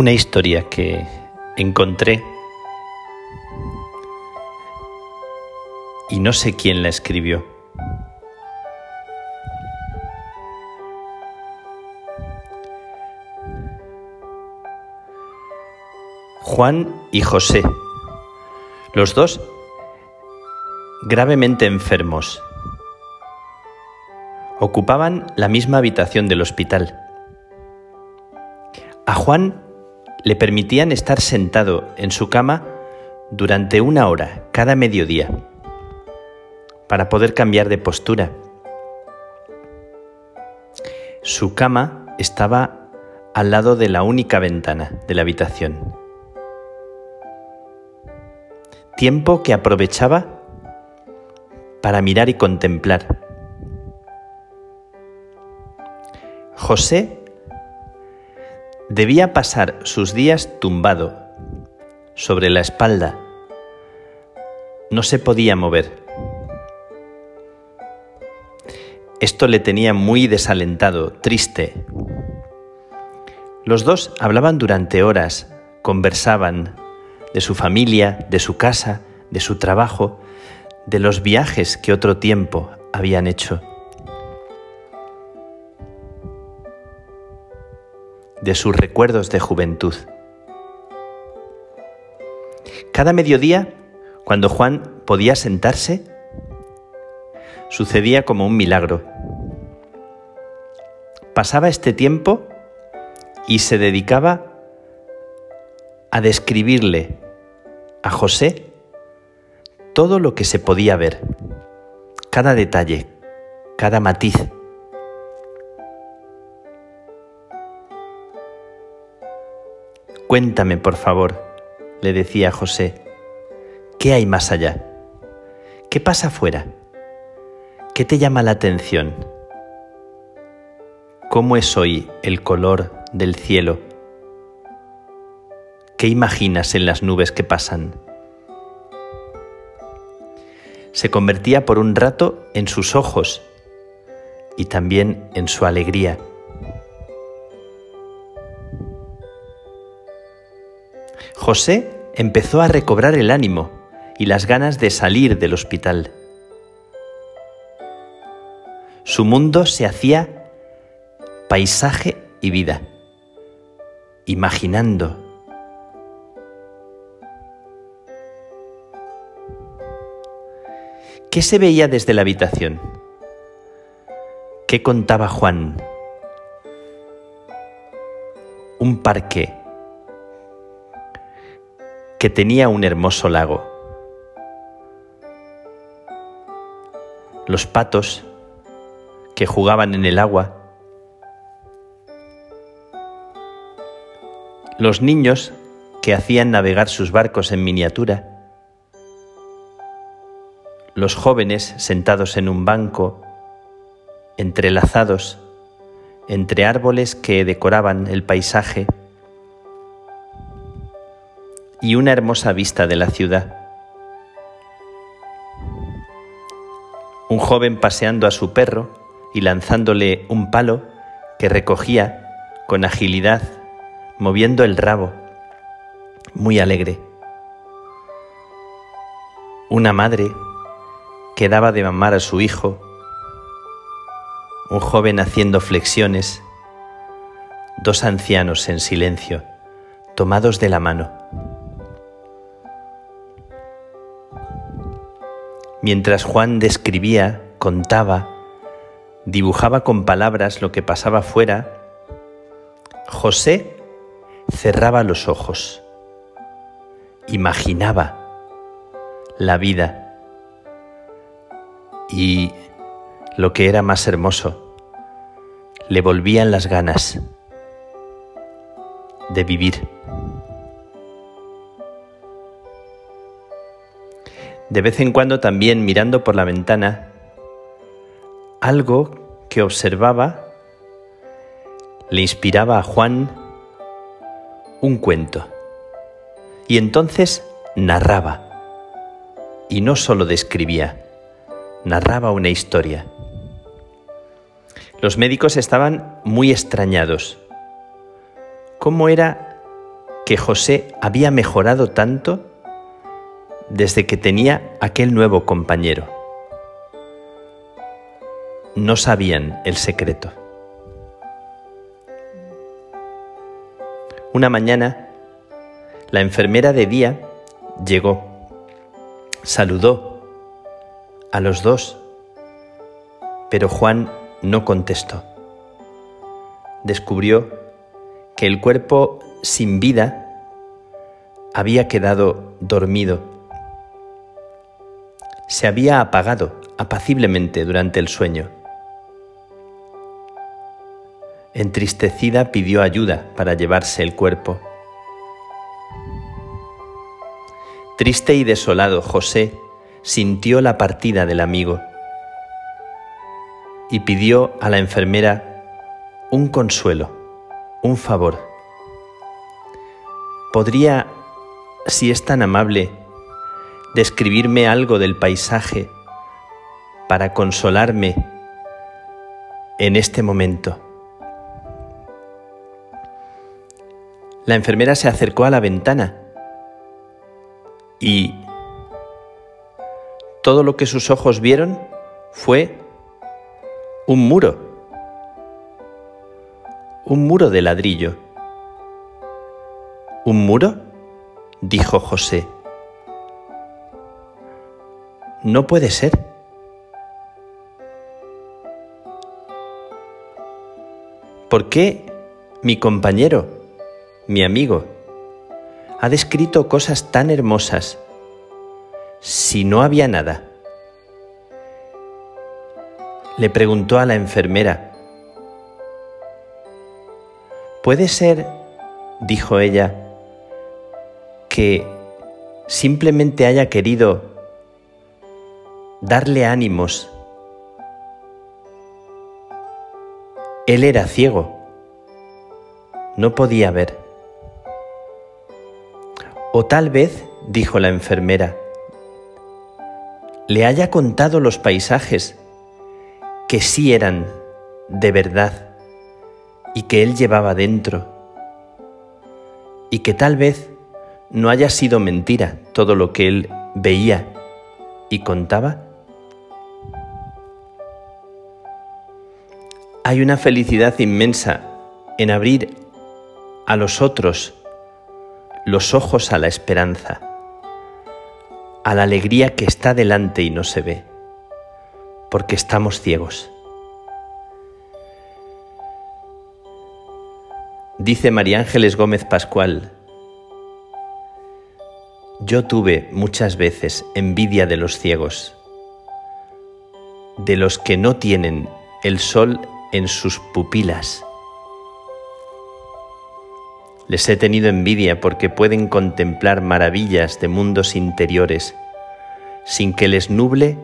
una historia que encontré y no sé quién la escribió. Juan y José, los dos gravemente enfermos, ocupaban la misma habitación del hospital. A Juan le permitían estar sentado en su cama durante una hora cada mediodía para poder cambiar de postura. Su cama estaba al lado de la única ventana de la habitación. Tiempo que aprovechaba para mirar y contemplar. José Debía pasar sus días tumbado, sobre la espalda. No se podía mover. Esto le tenía muy desalentado, triste. Los dos hablaban durante horas, conversaban de su familia, de su casa, de su trabajo, de los viajes que otro tiempo habían hecho. De sus recuerdos de juventud. Cada mediodía, cuando Juan podía sentarse, sucedía como un milagro. Pasaba este tiempo y se dedicaba a describirle a José todo lo que se podía ver, cada detalle, cada matiz Cuéntame, por favor, le decía José, ¿qué hay más allá? ¿Qué pasa afuera? ¿Qué te llama la atención? ¿Cómo es hoy el color del cielo? ¿Qué imaginas en las nubes que pasan? Se convertía por un rato en sus ojos y también en su alegría José empezó a recobrar el ánimo y las ganas de salir del hospital. Su mundo se hacía paisaje y vida, imaginando. ¿Qué se veía desde la habitación? ¿Qué contaba Juan? Un parque que tenía un hermoso lago. Los patos que jugaban en el agua. Los niños que hacían navegar sus barcos en miniatura. Los jóvenes sentados en un banco, entrelazados entre árboles que decoraban el paisaje y una hermosa vista de la ciudad. Un joven paseando a su perro y lanzándole un palo que recogía con agilidad, moviendo el rabo, muy alegre. Una madre que daba de mamar a su hijo, un joven haciendo flexiones, dos ancianos en silencio, tomados de la mano. Mientras Juan describía, contaba, dibujaba con palabras lo que pasaba fuera, José cerraba los ojos, imaginaba la vida y lo que era más hermoso, le volvían las ganas de vivir. De vez en cuando también mirando por la ventana, algo que observaba le inspiraba a Juan un cuento. Y entonces narraba. Y no solo describía, narraba una historia. Los médicos estaban muy extrañados. ¿Cómo era que José había mejorado tanto desde que tenía aquel nuevo compañero. No sabían el secreto. Una mañana, la enfermera de día llegó, saludó a los dos, pero Juan no contestó. Descubrió que el cuerpo sin vida había quedado dormido se había apagado apaciblemente durante el sueño. Entristecida pidió ayuda para llevarse el cuerpo. Triste y desolado, José sintió la partida del amigo y pidió a la enfermera un consuelo, un favor. ¿Podría, si es tan amable, describirme algo del paisaje para consolarme en este momento. La enfermera se acercó a la ventana y todo lo que sus ojos vieron fue un muro, un muro de ladrillo. ¿Un muro? dijo José. No puede ser. ¿Por qué mi compañero, mi amigo, ha descrito cosas tan hermosas si no había nada? Le preguntó a la enfermera. ¿Puede ser, dijo ella, que simplemente haya querido darle ánimos. Él era ciego, no podía ver. O tal vez, dijo la enfermera, le haya contado los paisajes que sí eran de verdad y que él llevaba dentro, y que tal vez no haya sido mentira todo lo que él veía y contaba. Hay una felicidad inmensa en abrir a los otros los ojos a la esperanza, a la alegría que está delante y no se ve, porque estamos ciegos. Dice María Ángeles Gómez Pascual, yo tuve muchas veces envidia de los ciegos, de los que no tienen el sol en sus pupilas. Les he tenido envidia porque pueden contemplar maravillas de mundos interiores sin que les nuble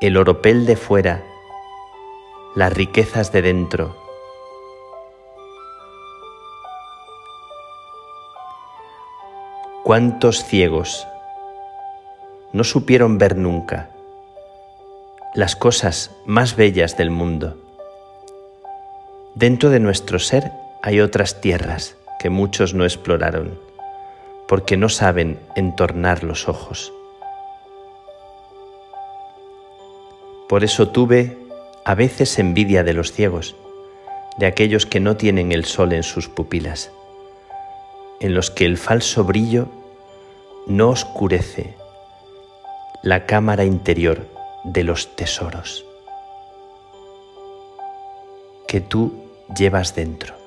el oropel de fuera, las riquezas de dentro. ¿Cuántos ciegos no supieron ver nunca las cosas más bellas del mundo? Dentro de nuestro ser hay otras tierras que muchos no exploraron, porque no saben entornar los ojos. Por eso tuve a veces envidia de los ciegos, de aquellos que no tienen el sol en sus pupilas, en los que el falso brillo no oscurece la cámara interior de los tesoros que tú llevas dentro.